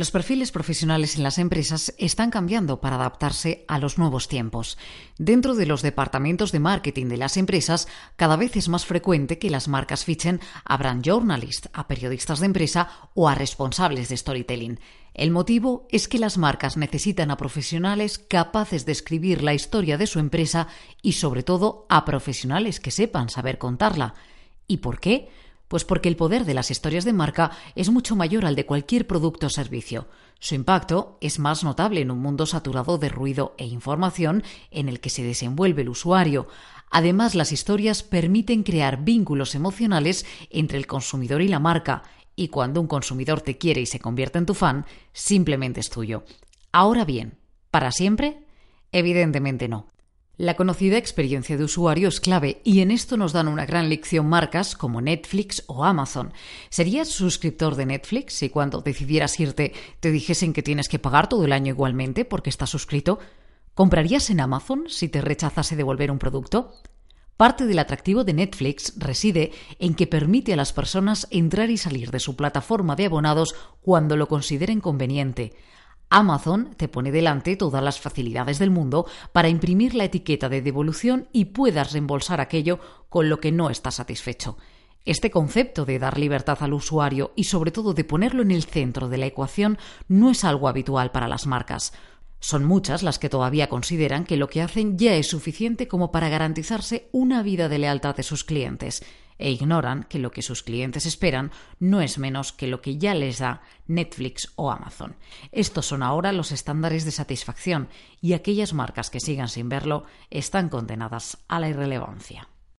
Los perfiles profesionales en las empresas están cambiando para adaptarse a los nuevos tiempos. Dentro de los departamentos de marketing de las empresas, cada vez es más frecuente que las marcas fichen a brand journalists, a periodistas de empresa o a responsables de storytelling. El motivo es que las marcas necesitan a profesionales capaces de escribir la historia de su empresa y sobre todo a profesionales que sepan saber contarla. ¿Y por qué? Pues porque el poder de las historias de marca es mucho mayor al de cualquier producto o servicio. Su impacto es más notable en un mundo saturado de ruido e información en el que se desenvuelve el usuario. Además, las historias permiten crear vínculos emocionales entre el consumidor y la marca, y cuando un consumidor te quiere y se convierte en tu fan, simplemente es tuyo. Ahora bien, ¿para siempre? Evidentemente no. La conocida experiencia de usuario es clave y en esto nos dan una gran lección marcas como Netflix o Amazon. ¿Serías suscriptor de Netflix si cuando decidieras irte te dijesen que tienes que pagar todo el año igualmente porque estás suscrito? ¿Comprarías en Amazon si te rechazase devolver un producto? Parte del atractivo de Netflix reside en que permite a las personas entrar y salir de su plataforma de abonados cuando lo consideren conveniente. Amazon te pone delante todas las facilidades del mundo para imprimir la etiqueta de devolución y puedas reembolsar aquello con lo que no estás satisfecho. Este concepto de dar libertad al usuario y sobre todo de ponerlo en el centro de la ecuación no es algo habitual para las marcas. Son muchas las que todavía consideran que lo que hacen ya es suficiente como para garantizarse una vida de lealtad de sus clientes e ignoran que lo que sus clientes esperan no es menos que lo que ya les da Netflix o Amazon. Estos son ahora los estándares de satisfacción y aquellas marcas que sigan sin verlo están condenadas a la irrelevancia.